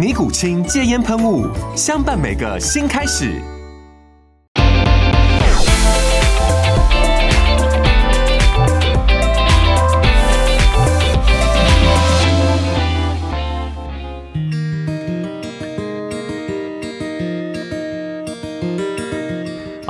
尼古清戒烟喷雾，相伴每个新开始。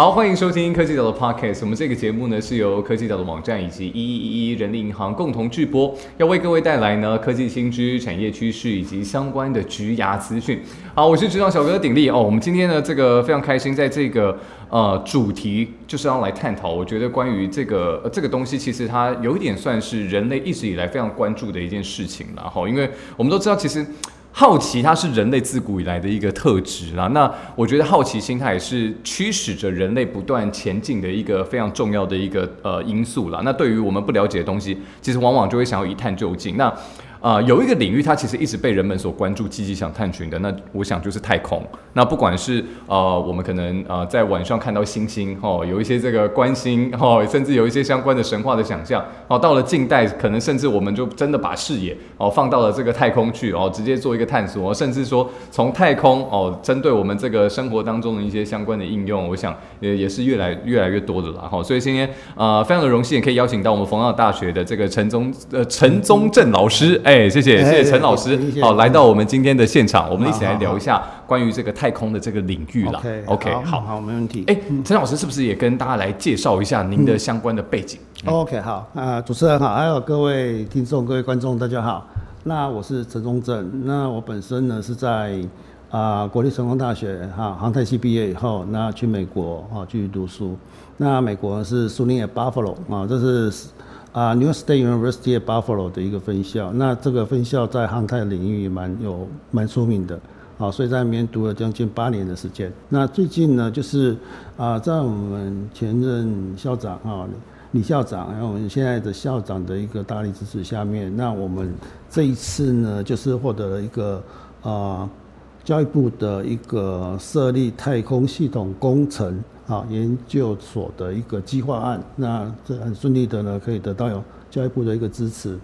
好，欢迎收听科技岛的 Podcast。我们这个节目呢是由科技岛的网站以及一一一人力银行共同制播，要为各位带来呢科技新知、产业趋势以及相关的局牙资讯。好，我是职场小哥鼎力哦。我们今天呢这个非常开心，在这个呃主题就是要来探讨，我觉得关于这个、呃、这个东西，其实它有一点算是人类一直以来非常关注的一件事情了哈。因为我们都知道，其实。好奇，它是人类自古以来的一个特质啦。那我觉得好奇心，它也是驱使着人类不断前进的一个非常重要的一个呃因素啦。那对于我们不了解的东西，其实往往就会想要一探究竟。那啊，有一个领域，它其实一直被人们所关注、积极想探寻的。那我想就是太空。那不管是呃，我们可能呃在晚上看到星星哦，有一些这个关心哦，甚至有一些相关的神话的想象哦。到了近代，可能甚至我们就真的把视野哦放到了这个太空去哦，直接做一个探索，甚至说从太空哦，针对我们这个生活当中的一些相关的应用，我想也也是越来越来越多的了哈。所以今天呃，非常的荣幸，也可以邀请到我们冯奥大学的这个陈宗呃陈宗正老师。哎，谢谢，谢谢陈老师，好，来到我们今天的现场，我们一起来聊一下关于这个太空的这个领域啦。OK，好，好，没问题。哎，陈老师是不是也跟大家来介绍一下您的相关的背景？OK，好，啊，主持人好，还有各位听众、各位观众，大家好。那我是陈宗正，那我本身呢是在啊国立成功大学哈航太系毕业以后，那去美国啊继续读书。那美国是苏宁的 Buffalo 啊，这是。啊，New State University Buffalo 的一个分校，那这个分校在航太领域蛮有蛮出名的，啊，所以在里面读了将近八年的时间。那最近呢，就是啊，在我们前任校长啊李校长，然后我们现在的校长的一个大力支持下面，那我们这一次呢，就是获得了一个啊教育部的一个设立太空系统工程。好，研究所的一个计划案，那这很顺利的呢，可以得到有教育部的一个支持。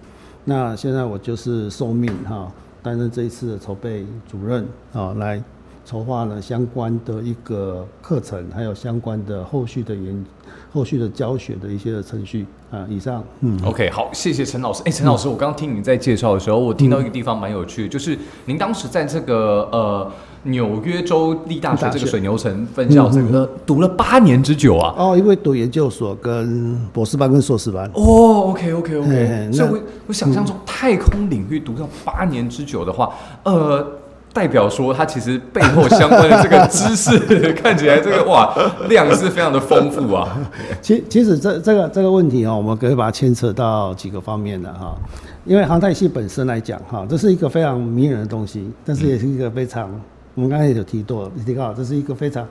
那现在我就是受命哈，担任这一次的筹备主任啊，来筹划呢相关的一个课程，还有相关的后续的研、后续的教学的一些的程序啊。以上，嗯，OK，好，谢谢陈老师。哎，陈老师，我刚刚听你在介绍的时候，我听到一个地方蛮有趣的，就是您当时在这个呃。纽约州立大学这个水牛城分校，这个读了八年之久啊！哦，因为读研究所、跟博士班、跟硕士班。哦，OK，OK，OK。所以，我我想象中太空领域读到八年之久的话，呃，代表说它其实背后相关的这个知识，看起来这个哇量是非常的丰富啊。其其实这这个这个问题啊，我们可以把它牵扯到几个方面的哈。因为航太系本身来讲哈，这是一个非常迷人的东西，但是也是一个非常。我们刚才有提到，你提到这是一个非常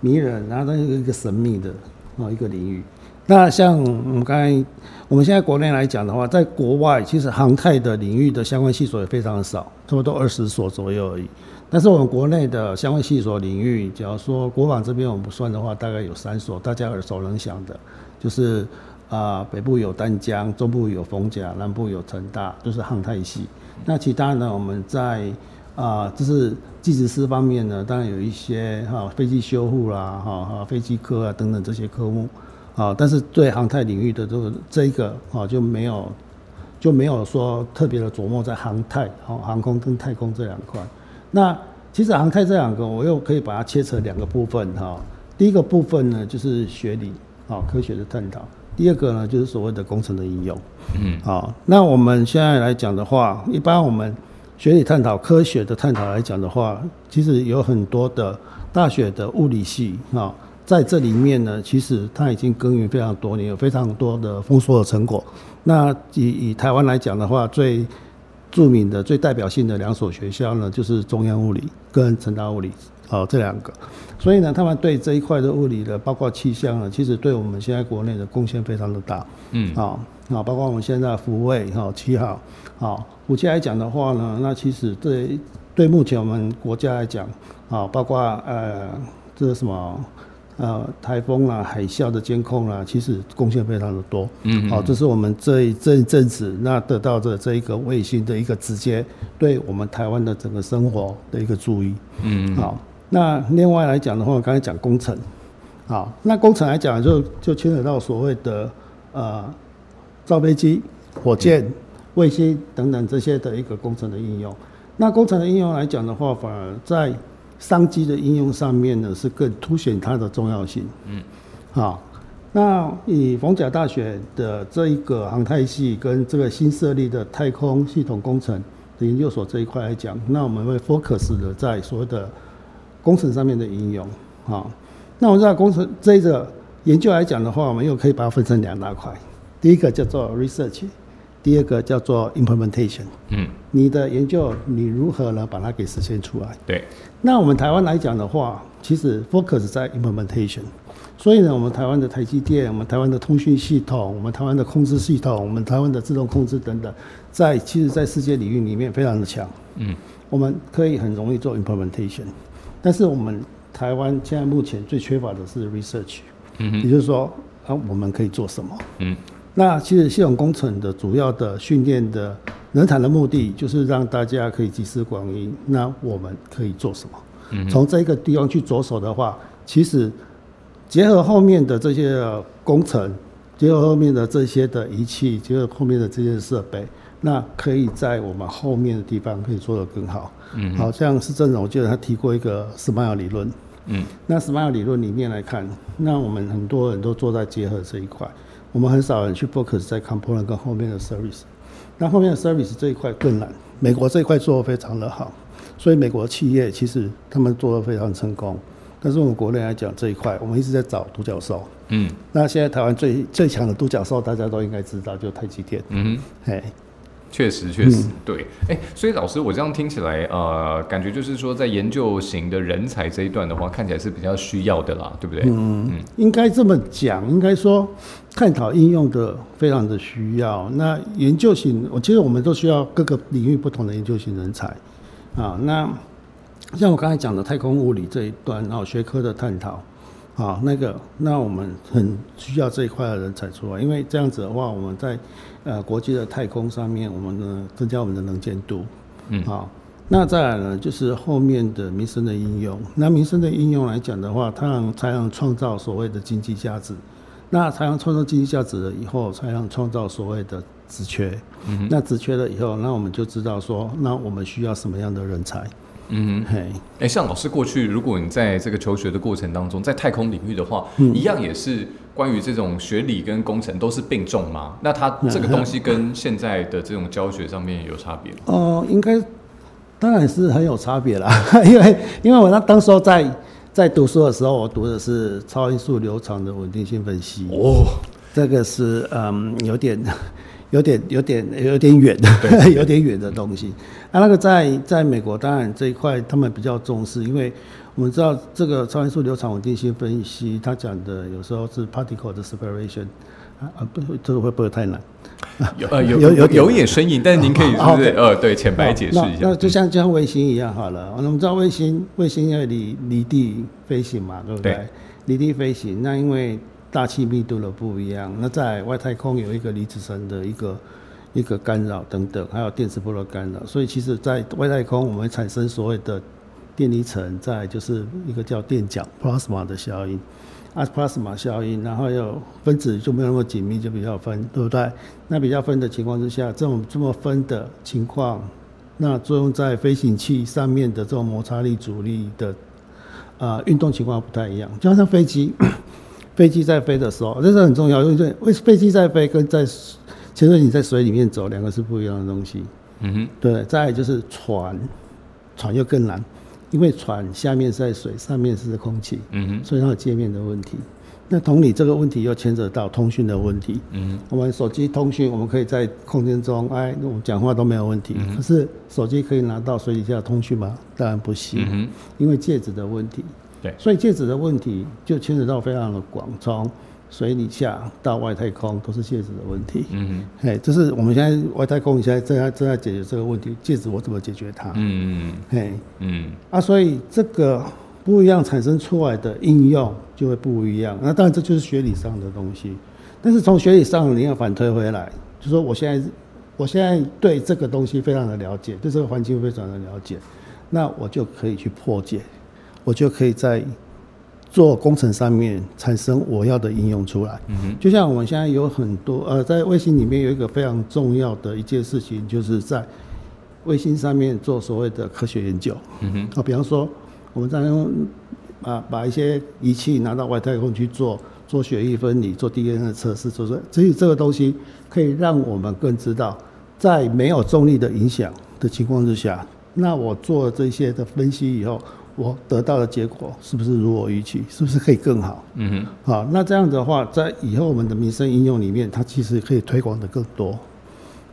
迷人，然后它是一个神秘的啊一个领域。那像我们刚才，我们现在国内来讲的话，在国外其实航太的领域的相关系所也非常的少，差不多二十所左右而已。但是我们国内的相关系所领域，假如说国防这边我们不算的话，大概有三所，大家耳熟能详的，就是啊北部有丹江，中部有逢甲，南部有成大，都是航太系。那其他呢，我们在啊，就是技职师方面呢，当然有一些哈飞机修护啦，哈哈飞机科啊等等这些科目，啊，但是对航太领域的这个这一个啊就没有就没有说特别的琢磨在航太、航航空跟太空这两块。那其实航太这两个，我又可以把它切成两个部分哈。第一个部分呢，就是学理啊科学的探讨；第二个呢，就是所谓的工程的应用。嗯，好，那我们现在来讲的话，一般我们学理探讨、科学的探讨来讲的话，其实有很多的大学的物理系啊，在这里面呢，其实它已经耕耘非常多年，有非常多的丰硕的成果。那以以台湾来讲的话，最著名的、最代表性的两所学校呢，就是中央物理跟成大物理。哦，这两个，所以呢，他们对这一块的物理的，包括气象呢，其实对我们现在国内的贡献非常的大。嗯，啊啊，包括我们现在福卫哈七号，好，武器来讲的话呢，那其实对对目前我们国家来讲，啊，包括呃这个什么呃台风啦、海啸的监控啦，其实贡献非常的多。嗯，好，这是我们这这一阵子那得到的这一个卫星的一个直接对我们台湾的整个生活的一个注意。嗯，好。那另外来讲的话，我刚才讲工程，好，那工程来讲就就牵扯到所谓的呃造飞机、火箭、卫星等等这些的一个工程的应用。那工程的应用来讲的话，反而在商机的应用上面呢，是更凸显它的重要性。嗯，好，那以逢甲大学的这一个航太系跟这个新设立的太空系统工程的研究所这一块来讲，那我们会 focus 的在所谓的工程上面的应用，好，那我们知道工程这个研究来讲的话，我们又可以把它分成两大块，第一个叫做 research，第二个叫做 implementation。嗯，你的研究你如何呢把它给实现出来？对。那我们台湾来讲的话，其实 focus 在 implementation，所以呢，我们台湾的台积电、我们台湾的通讯系统、我们台湾的控制系统、我们台湾的自动控制等等，在其实，在世界领域里面非常的强。嗯，我们可以很容易做 implementation。但是我们台湾现在目前最缺乏的是 research，嗯也就是说啊，我们可以做什么？嗯，那其实系统工程的主要的训练的人才的目的，就是让大家可以集思广益。那我们可以做什么？嗯，从这个地方去着手的话，其实结合后面的这些工程，结合后面的这些的仪器，结合后面的这些设备。那可以在我们后面的地方可以做得更好。嗯，好像是郑总，我记得他提过一个 SMILE 理论。嗯，那 SMILE 理论里面来看，那我们很多人都做在结合这一块，我们很少人去 focus 在 component 跟后面的 service。那后面的 service 这一块更难，美国这一块做得非常的好，所以美国企业其实他们做得非常成功。但是我们国内来讲这一块，我们一直在找独角兽。嗯，那现在台湾最最强的独角兽，大家都应该知道，就台积电。嗯，哎。确实，确实对，哎，所以老师，我这样听起来，呃，感觉就是说，在研究型的人才这一段的话，看起来是比较需要的啦，对不对？嗯嗯，应该这么讲，应该说探讨应用的非常的需要。那研究型，我其实我们都需要各个领域不同的研究型人才啊。那像我刚才讲的太空物理这一段，然后学科的探讨。好，那个，那我们很需要这一块的人才出来，因为这样子的话，我们在呃国际的太空上面，我们呢增加我们的能见度。嗯，好，那再来呢，就是后面的民生的应用。那民生的应用来讲的话，它能才能创造所谓的经济价值，那才能创造经济价值了以后，才能创造所谓的职缺。嗯，那职缺了以后，那我们就知道说，那我们需要什么样的人才。嗯，嘿，哎，像老师过去，如果你在这个求学的过程当中，在太空领域的话，一样也是关于这种学理跟工程都是并重吗？那它这个东西跟现在的这种教学上面有差别吗？哦，应该当然是很有差别啦，因为因为我那当时候在在读书的时候，我读的是超音速流场的稳定性分析哦，这个是嗯有点。有点有点有点远，有点远的东西。啊，那个在在美国，当然这一块他们比较重视，因为我们知道这个超音速流场稳定性分析，它讲的有时候是 particle 的 separation 啊啊，不，这个会不会太难？有呃有有有有点生硬，但是您可以是不是呃对浅白解释一下？那就像就像卫星一样好了，我们知道卫星卫星要离离地飞行嘛，对不对？离地飞行，那因为大气密度的不一样，那在外太空有一个离子层的一个一个干扰等等，还有电磁波的干扰，所以其实，在外太空我们产生所谓的电离层，在就是一个叫电浆 （plasma） 的效应，啊，plasma 效应，然后有分子就没有那么紧密，就比较分，对不对？那比较分的情况之下，这种这么分的情况，那作用在飞行器上面的这种摩擦力、阻力的呃运动情况不太一样，就好像飞机，飞机在飞的时候，这是很重要，因为为飞机在飞跟在潜水艇在水里面走两个是不一样的东西。嗯哼，对，再来就是船，船又更难，因为船下面是在水，上面是空气，嗯哼，所以它有界面的问题。那同理，这个问题又牵扯到通讯的问题。嗯我们手机通讯，我们可以在空间中，哎，我们讲话都没有问题。可是手机可以拿到水底下通讯吗？当然不行，嗯，因为介质的问题。对所以介质的问题就牵扯到非常的广，从水底下到外太空都是介质的问题。嗯嘿，这是我们现在外太空现在正在正在解决这个问题，介质我怎么解决它？嗯，嗯嘿，嗯啊，所以这个不一样产生出来的应用就会不一样。那当然这就是学理上的东西，但是从学理上你要反推回来，就说我现在我现在对这个东西非常的了解，对这个环境非常的了解，那我就可以去破解，我就可以在做工程上面产生我要的应用出来。嗯哼，就像我们现在有很多呃，在卫星里面有一个非常重要的一件事情，就是在卫星上面做所谓的科学研究。嗯哼，啊，比方说我们在用啊把一些仪器拿到外太空去做做血液分离、做 DNA 的测试，做这所以这个东西可以让我们更知道，在没有重力的影响的情况之下，那我做这些的分析以后，我得到的结果是不是如我预期？是不是可以更好？嗯哼，好，那这样的话，在以后我们的民生应用里面，它其实可以推广的更多。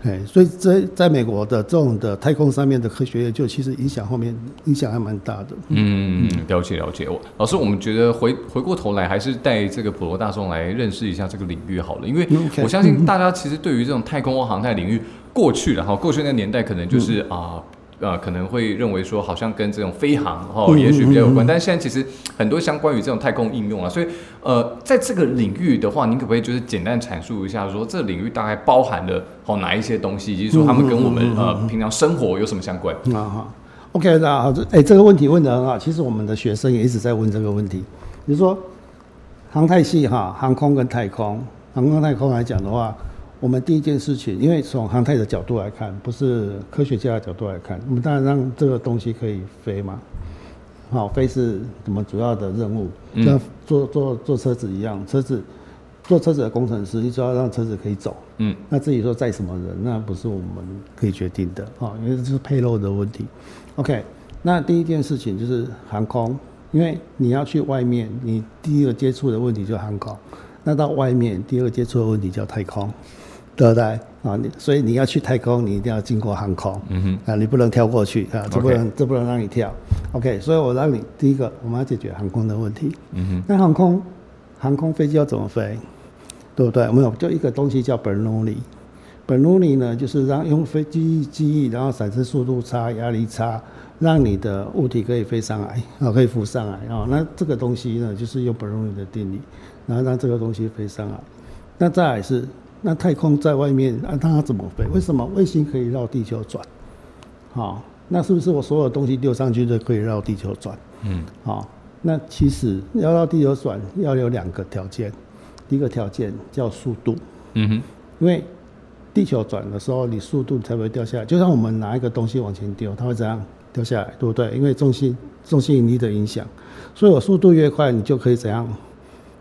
哎，所以在在美国的这种的太空上面的科学研究，其实影响后面影响还蛮大的。嗯，了解了解。我老师，我们觉得回回过头来，还是带这个普罗大众来认识一下这个领域好了，因为我相信大家其实对于这种太空或航太领域，过去了哈，过去那个年代可能就是嗯啊。呃，可能会认为说，好像跟这种飞航哦，嗯也许比较有关。嗯嗯但是现在其实很多相关于这种太空应用啊，所以呃，在这个领域的话，您可不可以就是简单阐述一下，说这领域大概包含了哦哪一些东西，以及说他们跟我们呃平常生活有什么相关？啊哈，OK，那好，这哎、这个问题问的很好。其实我们的学生也一直在问这个问题。比如说，航太系哈，航空跟太空，航空跟太空来讲的话，我们第一件事情，因为从航太的角度来看，不是科学家的角度来看，我们当然让这个东西可以飞嘛。好，飞是我们主要的任务，嗯跟坐坐坐车子一样，车子坐车子的工程师，你只要让车子可以走。嗯那至于说载什么人，那不是我们可以决定的啊、因为这是配漏的问题。OK，那第一件事情就是航空，因为你要去外面，你第一个接触的问题就是航空，那到外面第二个接触的问题叫太空，对不对？啊，你所以你要去太空，你一定要经过航空。嗯哼，啊，你不能跳过去啊，这不能这不能让你跳。OK，所以我让你第一个，我们要解决航空的问题。嗯哼，那航空航空飞机要怎么飞，对不对？我们有就一个东西叫 Bernoulli。Bernoulli 呢，就是让用飞机机翼，然后产生速度差、压力差，让你的物体可以飞上来，啊，可以浮上来啊。那这个东西呢，就是用 Bernoulli 的定理，然后让这个东西飞上来。那再来是，那太空在外面，啊，它怎么飞？为什么卫星可以绕地球转？好、那是不是我所有东西丢上去都可以绕地球转？嗯好、那其实要绕地球转要有两个条件，第一个条件叫速度，嗯哼，因为地球转的时候，你速度才会掉下来。就像我们拿一个东西往前丢，它会怎样掉下来，对不对？因为重心重心引力的影响，所以我速度越快，你就可以怎样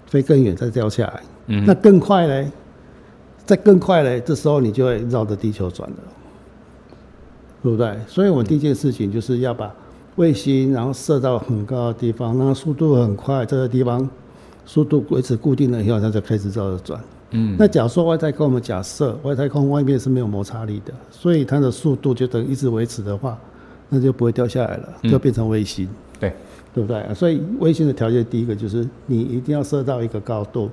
飞更远再掉下来。嗯那更快嘞，再更快嘞，这时候你就会绕着地球转了，对不对？所以我们第一件事情就是要把卫星，然后射到很高的地方，那速度很快，这个地方速度维持固定了以后，它就开始绕着转。嗯那假如说外太空，我们假设外太空外面是没有摩擦力的，所以它的速度就等于一直维持的话，那就不会掉下来了，嗯就变成卫星。对，对不对？所以卫星的条件，第一个就是你一定要射到一个高度，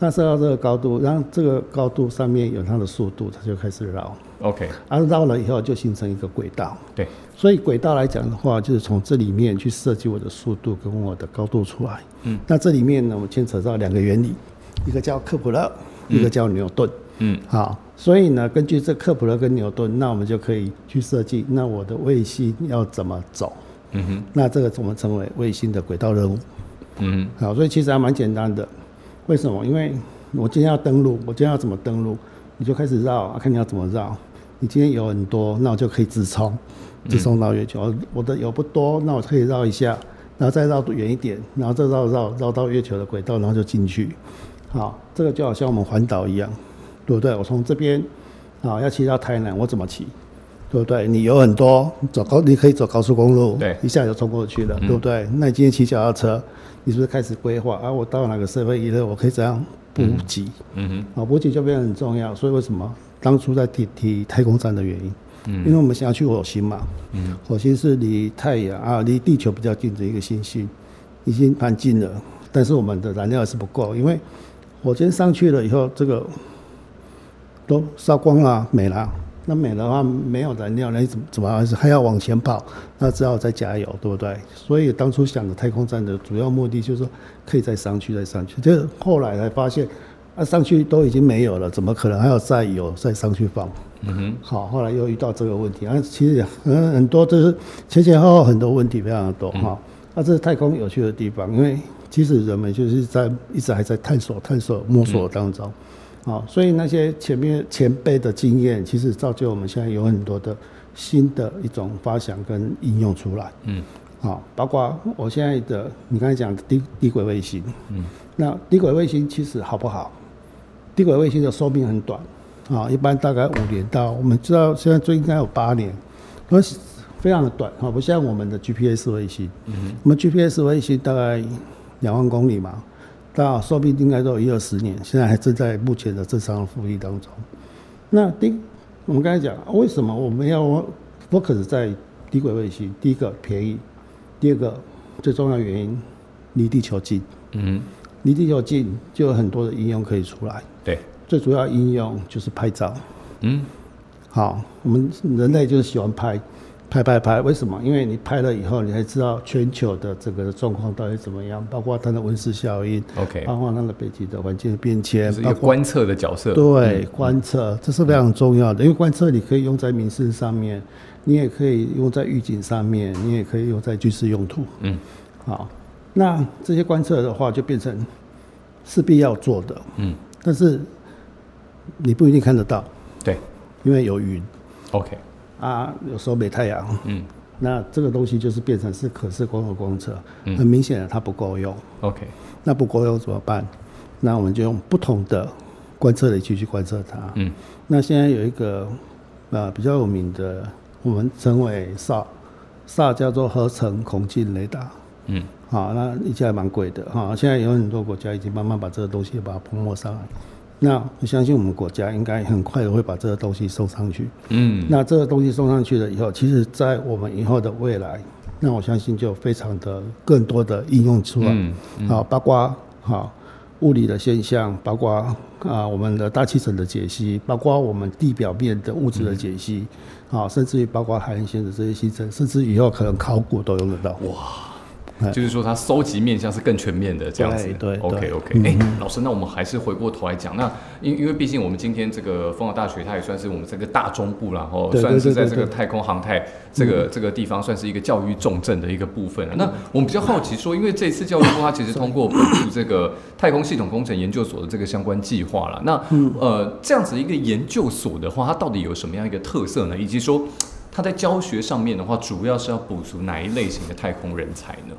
那射到这个高度，然后这个高度上面有它的速度，它就开始绕，，OK，而绕了以后就形成一个轨道。对，所以轨道来讲的话，就是从这里面去设计我的速度跟我的高度出来。嗯，那这里面呢，我们牵扯到两个原理，一个叫克普勒，一个叫牛顿。嗯好，所以呢，根据这克普勒跟牛顿，那我们就可以去设计，那我的卫星要怎么走？嗯哼，那这个我们称为卫星的轨道任务。嗯哼，好，所以其实还蛮简单的。为什么？因为我今天要登录，我今天要怎么登录，你就开始绕，啊看你要怎么绕。你今天油很多，那我就可以直冲，直冲到月球。我的油不多，那我可以绕一下，然后再绕远一点，然后再绕绕绕到月球的轨道，然后就进去。好，这个就好像我们环岛一样，对不对？我从这边啊要骑到台南，我怎么骑？对不对？你有很多走高，你可以走高速公路，对，一下就冲过去了，对不对？那你今天骑脚踏车，你是不是开始规划啊？我到哪个社会娱乐，我可以怎样补给？嗯哼，啊，补给就变得很重要。所以为什么当初在提提太空站的原因？嗯，因为我们想要去火星嘛，嗯，火星是离太阳啊，离地球比较近的一个星系，已经蛮近了，但是我们的燃料还是不够，因为火箭上去了以后，这个都烧光了，没了。那没的话，没有燃料，那你怎么怎么还是还要往前跑？那只好再加油，对不对？所以当初想的太空站的主要目的就是说，可以再上去，再上去。就是后来才发现，啊，上去都已经没有了，怎么可能还要再有再上去放？嗯哼。好，后来又遇到这个问题，啊，其实很很多，就是前前后后很多问题非常的多哈。那这是太空有趣的地方，因为其实人们就是在一直还在探索、探索、摸索当中。好，所以那些前面前辈的经验，其实造就我们现在有很多的新的一种发想跟应用出来。嗯，好，包括我现在的你刚才讲的低低轨卫星。嗯，那低轨卫星其实好不好？低轨卫星的寿命很短，啊，一般大概五年到我们知道现在最应该有八年，那非常的短，哈，不像我们的 GPS 卫星。嗯，我们 GPS 卫星大概两万公里嘛。那寿命应该都有一二十年，现在还正在目前的正常复利当中。那第，我们刚才讲，为什么我们要 focus 在低轨卫星？第一个便宜，第二个最重要原因离地球近。嗯，离地球近就有很多的应用可以出来。对，最主要应用就是拍照。嗯，好，我们人类就是喜欢拍。拍拍拍，为什么？因为你拍了以后，你才知道全球的这个状况到底怎么样，包括它的温室效应，OK，包括它的北极的环境的变迁，是一个观测的角色。对，观测这是非常重要的，因为观测你可以用在民生上面，你也可以用在预警上面，你也可以用在军事用途。嗯，好，那这些观测的话就变成势必要做的。嗯，但是你不一定看得到。对，因为有云。OK。啊，有时候没太阳，嗯，那这个东西就是变成是可视光的光测，很明显的它不够用。OK，那不够用怎么办？那我们就用不同的观测仪器去观测它。嗯，那现在有一个呃比较有名的，我们称为 SAR，SAR 叫做合成孔径雷达。嗯，好，那一下还蛮贵的哈。现在有很多国家已经慢慢把这个东西把它泡沫上来。那我相信我们国家应该很快的会把这个东西送上去。嗯，那这个东西送上去了以后，其实，在我们以后的未来，那我相信就非常的更多的应用出来。嗯，好，包括好物理的现象，包括啊我们的大气层的解析，包括我们地表面的物质的解析，好，甚至于包括海岸线的这些形成，甚至以后可能考古都用得到。哇！就是说，它收集面向是更全面的这样子。对，OK OK。哎，老师，那我们还是回过头来讲，那因因为毕竟我们今天这个凤凰大学，它也算是我们这个大中部然后算是在这个太空航太这个这个地方，算是一个教育重镇的一个部分。那我们比较好奇说，因为这次教育部它其实通过本部这个太空系统工程研究所的这个相关计划了。那呃，这样子一个研究所的话，它到底有什么样一个特色呢？以及说。他在教学上面的话，主要是要补足哪一类型的太空人才呢？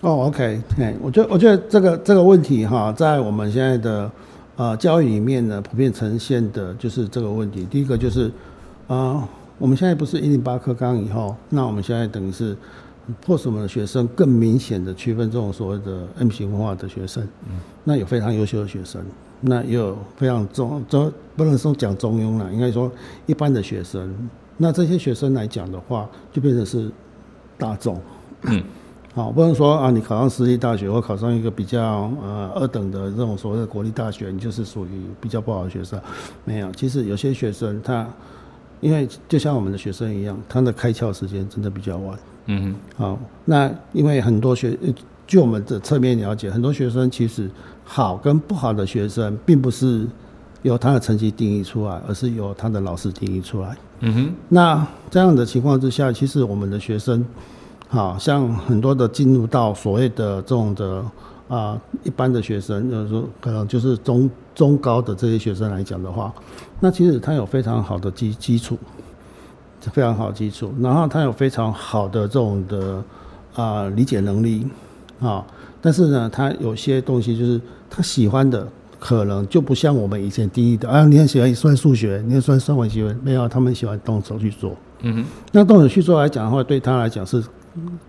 哦，OK，哎，我觉得我觉得这个这个问题哈，在我们现在的呃教育里面呢，普遍呈现的就是这个问题。第一个就是啊，我们现在不是一零八课纲以后，那我们现在等于是迫使我们的学生更明显的区分这种所谓的 M 型文化的学生，嗯，那有非常优秀的学生，那也有非常中中不能说讲中庸了，应该说一般的学生。那这些学生来讲的话，就变成是大众，嗯，好，不能说啊，你考上私立大学或考上一个比较呃二等的这种所谓的国立大学，你就是属于比较不好的学生。没有，其实有些学生他，因为就像我们的学生一样，他的开窍时间真的比较晚。嗯哼，好，那因为很多学，据我们的侧面了解，很多学生其实好跟不好的学生，并不是由他的成绩定义出来，而是由他的老师定义出来。嗯哼，那这样的情况之下，其实我们的学生，好像很多的进入到所谓的这种的啊一般的学生，就是说可能就是中中高的这些学生来讲的话，那其实他有非常好的基基础，非常好基础，然后他有非常好的这种的啊、理解能力啊、但是呢，他有些东西就是他喜欢的，可能就不像我们以前定义的啊，你很喜欢算数学，你很喜欢算文学，没有，他们喜欢动手去做。嗯哼，那动手去做来讲的话，对他来讲是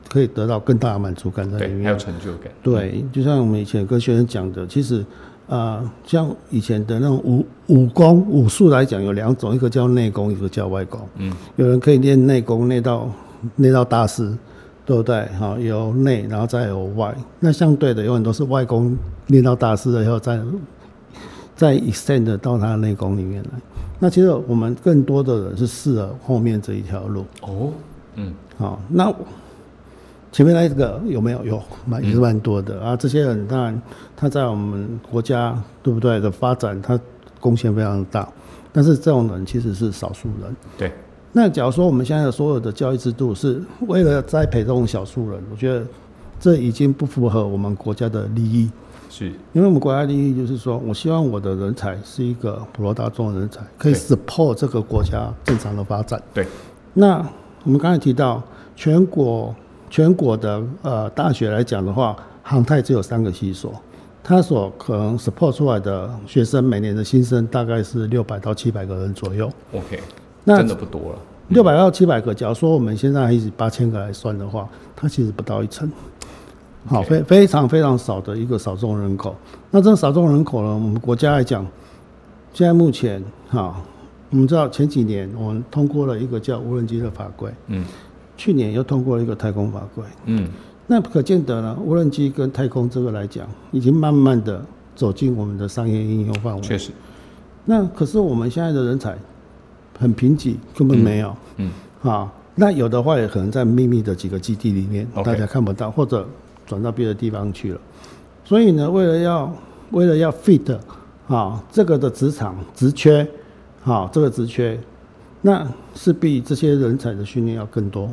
可以得到更大的满足感在里对，面。还有成就感。对，就像我们以前跟学生讲的，其实呃，像以前的那种武武功武术来讲，有两种，一个叫内功，一个叫外功。嗯，有人可以练内功，练到练到大师，对不对？好，有内，然后再有外。那相对的，有很多是外功练到大师了以后，再再 extend 到他的内功里面来。那其实我们更多的人是适合后面这一条路。哦，嗯，好，那前面那个有没有有蛮也是蛮多的、啊？这些人当然他在我们国家对不对的发展，他贡献非常大，但是这种人其实是少数人。对，那假如说我们现在的所有的教育制度是为了栽培这种少数人，我觉得这已经不符合我们国家的利益。是，因为我们国家利益就是说，我希望我的人才是一个普罗大众的人才，可以 support 这个国家正常的发展。对，那我们刚才提到全国全国的呃大学来讲的话，航太只有三个系所，它所可能 support 出来的学生每年的新生大概是六百到七百个人左右。OK，那真的不多了。六百到七百个，假如说我们现在还是八千个来算的话，它其实不到一成。好，非非常非常少的一个少众人口。那这个少众人口呢，我们国家来讲，现在目前哈，我们知道前几年我们通过了一个叫无人机的法规，嗯去年又通过了一个太空法规。嗯，那可见得呢，无人机跟太空这个来讲，已经慢慢的走进我们的商业应用范围。确实，那可是我们现在的人才很贫瘠，根本没有。嗯，啊，那有的话也可能在秘密的几个基地里面大家看不到，或者转到别的地方去了。所以呢，为了要为了要 fit 啊这个的职场职缺，啊这个职缺，那势必这些人才的训练要更多，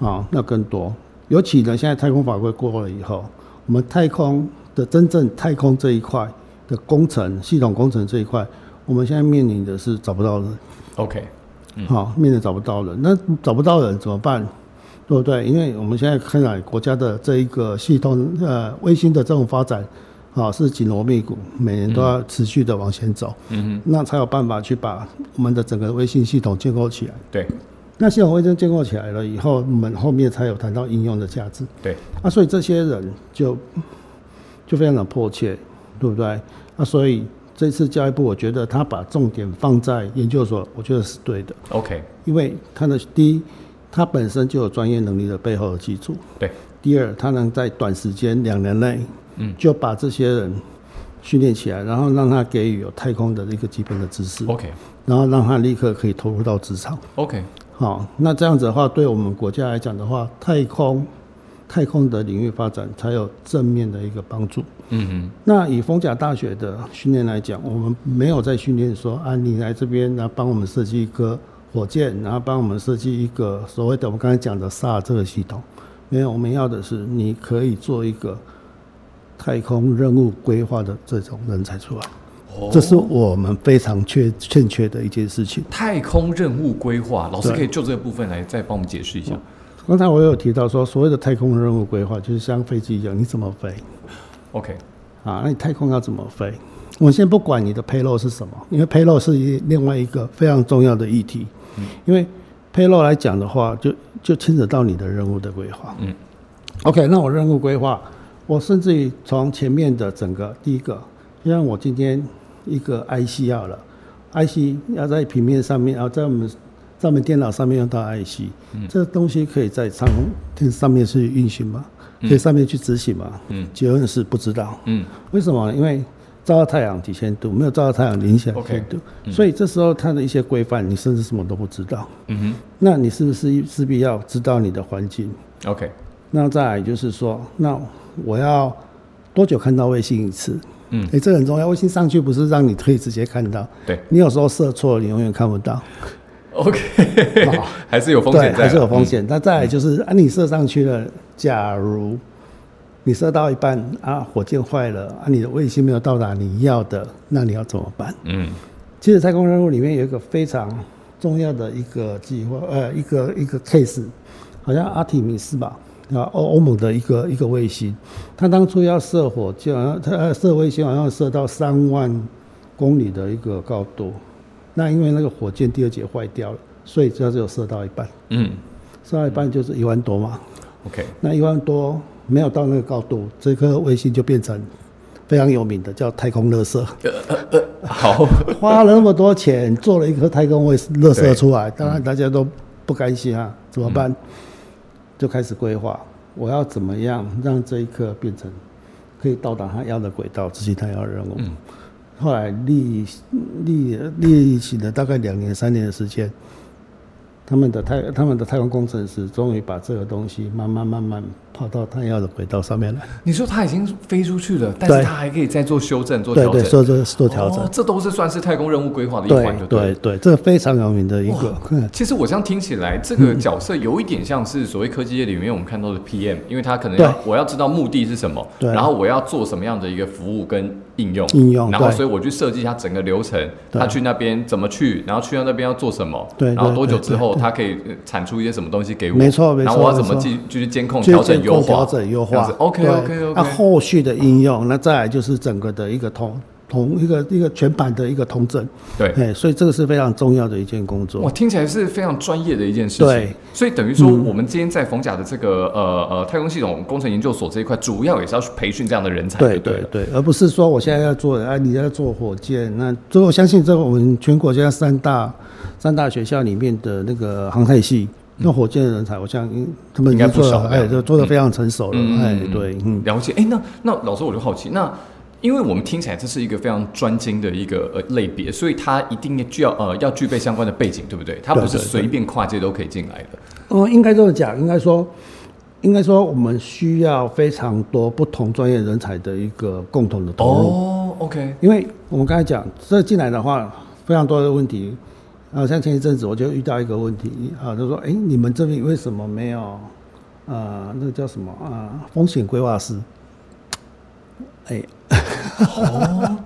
啊那更多。尤其呢，现在太空法规过了以后，我们太空的真正太空这一块的工程系统工程这一块，我们现在面临的是找不到人。OK，好、面临找不到人，那找不到人怎么办？对不对？因为我们现在看来国家的这一个系统，呃，卫星的这种发展，啊、是紧锣密鼓，每年都要持续的往前走，嗯那才有办法去把我们的整个卫星系统建构起来。哼，对那系统卫星建构起来了以后，我们后面才有谈到应用的价值。对，啊，所以这些人就就非常的迫切，对不对？啊，所以这次教育部，我觉得他把重点放在研究所，我觉得是对的。OK，因为他的第一，他本身就有专业能力的背后的基础；对，第二，他能在短时间两年内，嗯，就把这些人训练起来，然后让他给予有太空的一个基本的知识，OK。然后让他立刻可以投入到职场。OK，好，那这样子的话，对我们国家来讲的话，太空太空的领域发展才有正面的一个帮助。嗯哼，那以丰甲大学的训练来讲，我们没有在训练说啊，你来这边，然后帮我们设计一个火箭，然后帮我们设计一个所谓的我们刚才讲的 SAR 这个系统。没有，我们要的是你可以做一个太空任务规划的这种人才出来，哦这是我们非常缺欠缺的一件事情。太空任务规划，老师可以就这个部分来再帮我们解释一下。刚才我有提到说，所谓的太空任务规划，就是像飞机一样，你怎么飞？OK，啊，那你太空要怎么飞？我先不管你的 payload 是什么，因为 payload 是一另外一个非常重要的议题。因为 payload 来讲的话，就就牵扯到你的任务的规划。嗯，OK，那我任务规划，我甚至于从前面的整个第一个，就像我今天一个 IC 要了，IC 要在平面上面，然后在我们在我们电脑上面用到 IC，、这东西可以在上天上面去运行吗？可以上面去执行吗？嗯结论是不知道。嗯为什么呢？因为照到太阳几千度，没有照到太阳零下几 OK，千度所以这时候它的一些规范，你甚至什么都不知道。嗯哼那你是不是势必要知道你的环境？，OK，那再来就是说，那我要多久看到卫星一次？嗯哎、这个很重要。卫星上去不是让你可以直接看到，对你有时候射错了，你永远看不到。OK，还是有风对，险在，还是有风险。那再来就是，啊，你射上去了，假如你射到一半啊，火箭坏了啊，你的卫星没有到达你要的，那你要怎么办？嗯。嗯其实太空任务里面有一个非常重要的一个计划，呃，一个一个 case，好像阿提米斯吧，啊欧欧盟的一个一个卫星，它当初要射火箭，好像它射卫星好像射到三万公里的一个高度，那因为那个火箭第二节坏掉了，所以它只有射到一半，嗯。射到一半就是一万多嘛，，OK，那一万多没有到那个高度，这颗卫星就变成非常有名的叫太空垃圾。好，花了那么多钱做了一颗太空卫垃对圾出来，当然大家都不甘心啊，怎么办？就开始规划，我要怎么样让这一颗变成可以到达他要的轨道执行他要的任务。后来历历历行了大概两年三年的时间，他们的太他们的太空工程师终于把这个东西慢慢慢慢跑到他要的轨道上面来。你说它已经飞出去了，但是对。它还可以再做修正、做对对，调整，做做做调整。哦。这都是算是太空任务规划的一环，就了。对对，这个非常有名的一个。嗯。其实我这样听起来，这个角色有一点像是所谓科技业里面我们看到的 PM，因为他可能要我要知道目的是什么，对。然后我要做什么样的一个服务跟应用，应用然后所以我去设计一下整个流程，他去那边怎么去，然后去到那边要做什么，对对然后多久之后他可以呃产出一些什么东西给我，没错没错然后我要怎么继继续监控、调整、优化、监控调整优化。OK OK OK，那后续的应用，那再来就是整个的一个同同一个一个全版的一个通证。对。哎，所以这个是非常重要的一件工作我，。听起来是非常专业的一件事情。对，所以等于说，我们今天在冯甲的这个呃呃太空系统工程研究所这一块，主要也是要去培训这样的人才，对对。对对，而不是说我现在要做，啊，你要做火箭，那所以我相信这个我们全国现在三大三大学校里面的那个航太系，那火箭的人才，我相信他们应该不少这样就做的非常成熟了，哎对，嗯。了解。哎，那那老师我就好奇，那因为我们听起来这是一个非常专精的一个呃类别，所以它一定具要呃要具备相关的背景，对不对？它不是随便跨界都可以进来的。哦，应该这么讲，应该说，应该说我们需要非常多不同专业人才的一个共同的投入。哦，OK，因为我们刚才讲，这进来的话，非常多的问题。啊，像前一阵子我就遇到一个问题啊，就说，哎、你们这边为什么没有啊？那个叫什么啊？风险规划师？哎、哦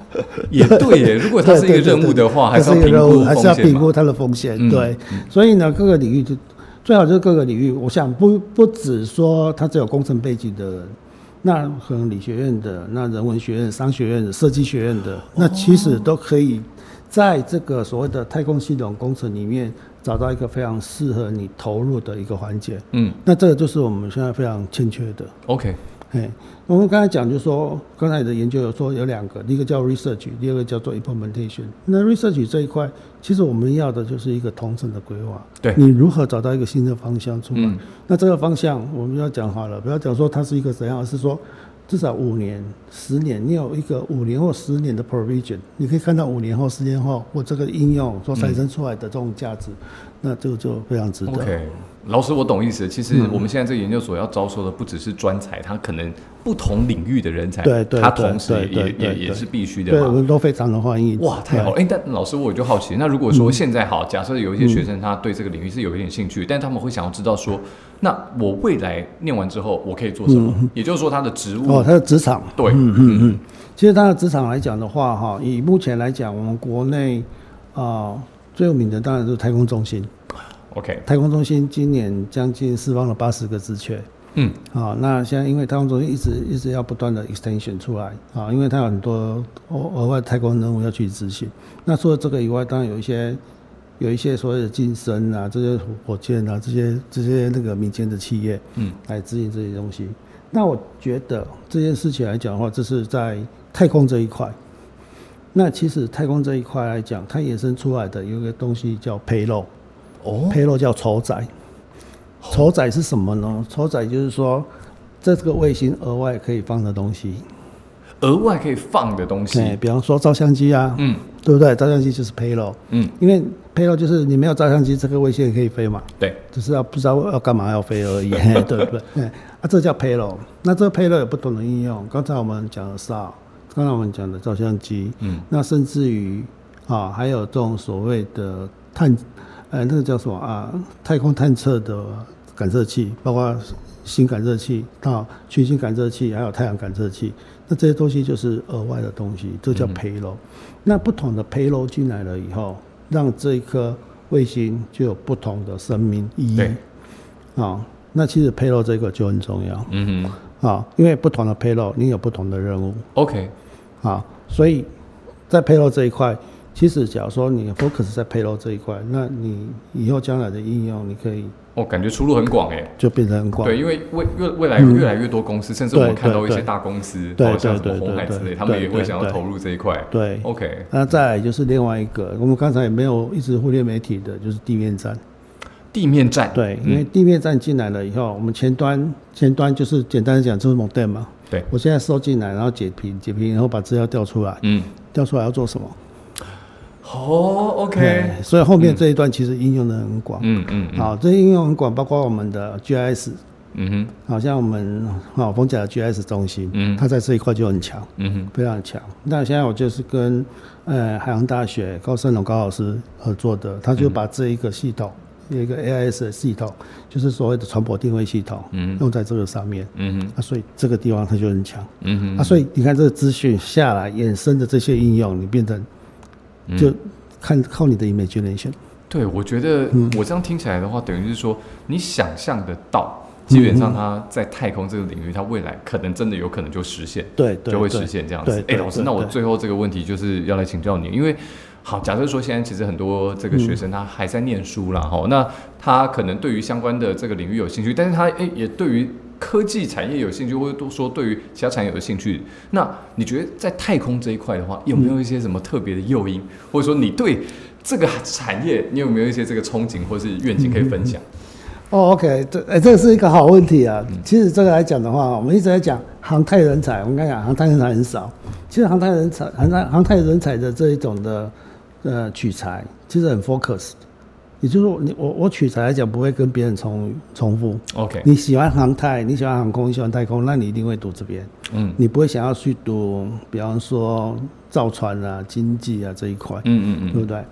也对耶。如果它是一个 任务的话，还是一个任务估还是要评估它的风险。嗯对，所以呢，各个领域就最好就是各个领域。我想不不只说他只有工程背景的人，那可能理学院的、那人文学院、商学院的、设计学院的，那其实都可以在这个所谓的太空系统工程里面找到一个非常适合你投入的一个环节。嗯那这个就是我们现在非常欠缺的。，OK，哎，我们刚才讲，就是说，刚才的研究有说有两个，第一个叫 research，第二个叫做 implementation。那 research 这一块，其实我们要的就是一个同城的规划。对你如何找到一个新的方向出来？嗯那这个方向我们要讲好了，不要讲说它是一个怎样，而是说至少五年、十年，你有一个五年或十年的 provision，你可以看到五年或、十年后，我这个应用所产生出来的这种价值，那这个就非常值得。老师，我懂意思。其实嗯我们现在这个研究所要招收的不只是专才，他可能不同领域的人才，对对他同时也也也是必须对，我的嘛。们都非常的欢迎。哇，太好了！哎、但老师我就好奇，那如果说现在好，假设有一些学生他对这个领域是有一点兴趣，但他们会想要知道说，那我未来念完之后我可以做什么？也就是说他的职务，嗯哦，他的职场，对，嗯嗯嗯，其实他的职场来讲的话，哈，以目前来讲，我们国内啊、最有名的当然就是太空中心。OK，太空中心今年将近释放了八十个职缺。嗯，啊，那现在因为太空中心一直一直要不断的 extension 出来啊，因为它有很多额额外太空任务要去执行。那除了这个以外，当然有一些有一些所谓的晋升啊，这些火箭啊，这些这些那个民间的企业，嗯，来执行这些东西。那我觉得这件事情来讲的话，这是在太空这一块。那其实太空这一块来讲，它衍生出来的有一个东西叫 payload。哦，配肉叫筹载。筹载是什么呢？筹载就是说，这个卫星额外可以放的东西。额外可以放的东哎，西，比方说照相机啊，嗯对不对？照相机就是 payload，嗯，因为 payload 就是你没有照相机，这个卫星也可以飞嘛，对，只是要不知道要干嘛要飞而已，嘿 对不对？哎，啊，这叫 payload。那这个 payload 有不同的应用。刚才我们讲的 SAR，刚才我们讲的照相机，嗯，那甚至于啊，还有这种所谓的探，呃，那个叫什么啊？太空探测的感测器，包括星感测器、到群星感测器，还有太阳感测器。那这些东西就是额外的东西，这叫 payload。那不同的 payload 进来了以后，让这一颗卫星就有不同的生命意义。对啊，那其实 payload 这个就很重要嗯哼啊，因为不同的 payload 你有不同的任务，OK，啊，所以在 payload 这一块，其实假如说你 focus 在 payload 这一块，那你以后将来的应用，你可以哦、感觉出路很广哎。就变得很广。对，因为未未未来有越来越多公司，甚至我们看到一些大公司，对像什么红海之类，对他们也会想要投入这一块。对，OK，那再来就是另外一个，我们刚才也没有一直忽略媒体的，就是地面站。地面站，对，嗯因为地面站进来了以后，我们前端前端就是简单的讲就是 modem 嘛。对我现在收进来，然后解屏，解屏然后把资料调出来，嗯，调出来要做什么哦，OK，所以后面这一段其实应用的很广。嗯嗯嗯好，这应用很广，包括我们的 GIS，嗯哼好像我们好丰甲的 GIS 中心，嗯它在这一块就很强，嗯哼非常强。那现在我就是跟呃海洋大学高盛龙高老师合作的，他就把这一个系统。有一个 AIS 的系统，就是所谓的船舶定位系统，嗯用在这个上面。嗯哼啊，所以这个地方它就很强。嗯哼啊，所以你看这个资讯下来衍生的这些应用，你变成嗯就看靠你的 imagination。对，我觉得嗯我这样听起来的话，等于是说你想象得到，基本上它在太空这个领域，它未来可能真的有可能就实现，对对就会实现这样子对。哎，老师，那我最后这个问题就是要来请教你，因为好，假设说现在其实很多这个学生他还在念书啦，哈、那他可能对于相关的这个领域有兴趣，但是他哎也对于科技产业有兴趣，或者都说对于其他产业有兴趣。那你觉得在太空这一块的话，有没有一些什么特别的诱因，或者说你对这个产业你有没有一些这个憧憬或是愿景可以分享？哦，OK，这哎，这是一个好问题啊。嗯其实这个来讲的话，我们一直在讲航太人才，我们刚才讲航太人才很少。其实航太人才、航太航太人才的这一种的呃取材，其实很 focus。也就是说，你我我取材来讲，不会跟别人重重复。OK，你喜欢航太，你喜欢航空，你喜欢太空，那你一定会读这边。嗯你不会想要去读，比方说造船啊、经济啊这一块，嗯嗯嗯，对不对？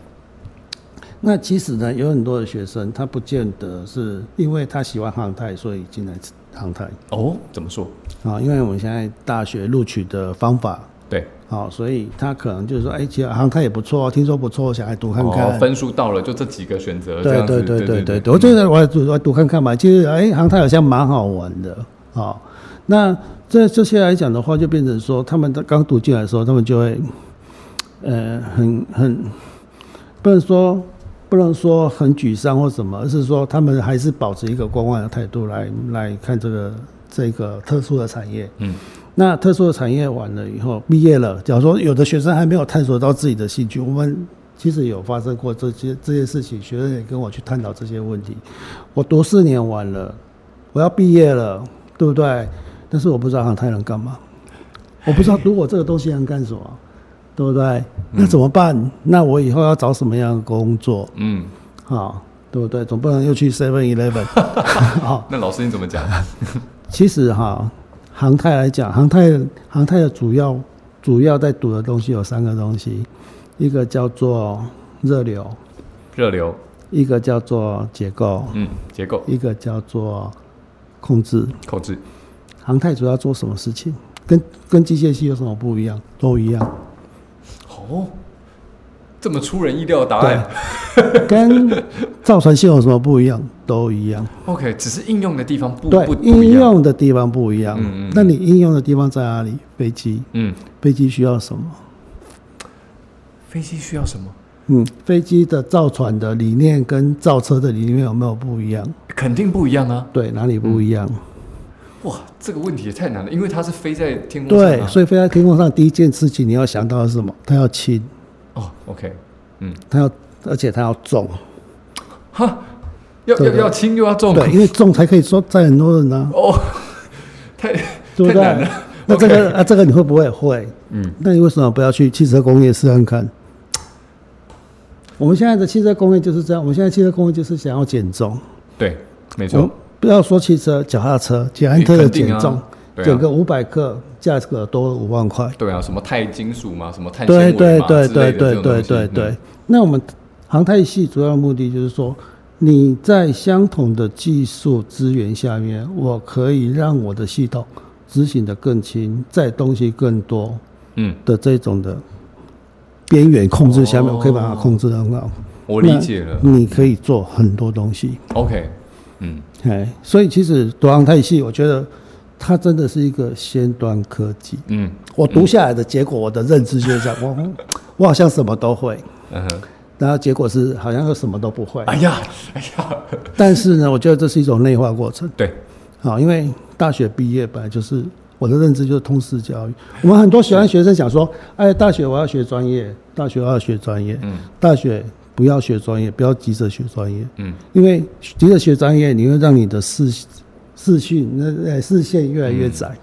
那其实呢，有很多的学生，他不见得是因为他喜欢航太，所以进来航太哦，怎么说？啊。因为我们现在大学录取的方法对，好，所以他可能就是说，哎、其实航太也不错，听说不错，想来读看看。哦，分数到了就这几个选择，这对对对对对我觉得我来读我来读看看嘛。其实哎，航太好像蛮好玩的啊、那这这些来讲的话，就变成说，他们刚读进来的时候，他们就会呃很很不能说不能说很沮丧或什么，而是说他们还是保持一个观望的态度来来看这个这个特殊的产业。嗯那特殊的产业完了以后，毕业了，假如说有的学生还没有探索到自己的兴趣，我们其实有发生过这些这些事情，学生也跟我去探讨这些问题。我读四年完了，我要毕业了，对不对？但是我不知道航太能干嘛，我不知道读我这个东西能干什么，对不对？那怎么办？那我以后要找什么样的工作嗯，好？对不对？总不能又去 Seven Eleven 好？那老师你怎么讲？其实哈，航太来讲，航太航太的主要主要在读的东西有三个东西，一个叫做热流，热流，一个叫做结构，嗯，结构一个叫做控制。控制，航太主要做什么事情？跟跟机械系有什么不一样？都一样。哦，这么出人意料的答案。跟造船系有什么不一样？都一样。OK，只是应用的地方不对不，不应一样。用的地方不一样。嗯嗯嗯那你应用的地方在哪里？飞机，嗯，飞机需要什么？飞机需要什么？嗯，飞机的造船的理念跟造车的理念有没有不一样？肯定不一样啊！对，哪里不一样？哇，这个问题也太难了，因为它是飞在天空上、啊。对，所以飞在天空上，第一件事情你要想到的是什么？它要轻，哦，OK，嗯，他要，而且他要重。哈，要要要轻又要重，对，因为重才可以说载很多人呢、哦，太太难了。？那这个啊，这个你会不会会？嗯，那你为什么不要去汽车工业试看看？我们现在的汽车工业就是这样，我们现在汽车工业就是想要减重。对，没我错，不要说汽车，脚踏车、捷安特的减重，对啊减个五百克，价格多五万块。对啊，什么钛金属嘛，什么钛纤对维嘛对对对对对对对嗯。那我们航太系主要的目的就是说，你在相同的技术资源下面，我可以让我的系统执行的更轻，载东西更多嗯，的这种的边缘控制下面，哦我可以把它控制得很好。我理解了。你可以做很多东西。OK，嗯，哎，所以其实读航太系，我觉得它真的是一个先端科技。嗯。我读下来的结果，我的认知就是这样，我我好像什么都会，嗯哼，然后结果是好像又什么都不会。哎呀哎呀，但是呢，我觉得这是一种内化过程。对，好，因为大学毕业本来就是我的认知就是通识教育。我们很多喜欢学生想说，哎，大学我要学专业，大学我要学专业，嗯。大学不要学专业，不要急着学专业，嗯。因为急着学专业，你会让你的视视讯那呃视线越来越窄。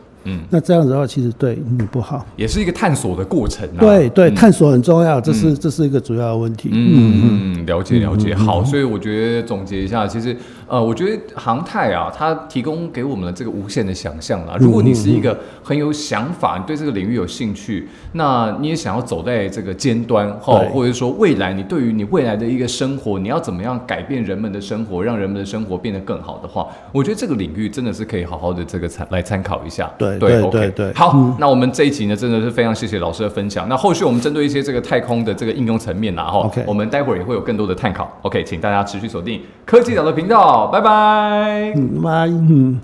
那这样子的话，其实对你不好。也是一个探索的过程啊。对对，探索很重要，这是这是一个主要的问题。嗯嗯，了解了解。好，所以我觉得总结一下，其实呃，我觉得航太啊，它提供给我们的这个无限的想象啦。如果你是一个很有想法，你对这个领域有兴趣，那你也想要走在这个尖端哈，或者说未来你对于你未来的一个生活，你要怎么样改变人们的生活，让人们的生活变得更好的话，我觉得这个领域真的是可以好好的这个参来参考一下。对对对 OK 对对好，那我们这一集呢，真的是非常谢谢老师的分享。那后续我们针对一些这个太空的这个应用层面啦，哈 OK 我们待会儿也会有更多的探讨。OK，请大家持续锁定科技岛的频道，拜拜。嗯，拜，嗯。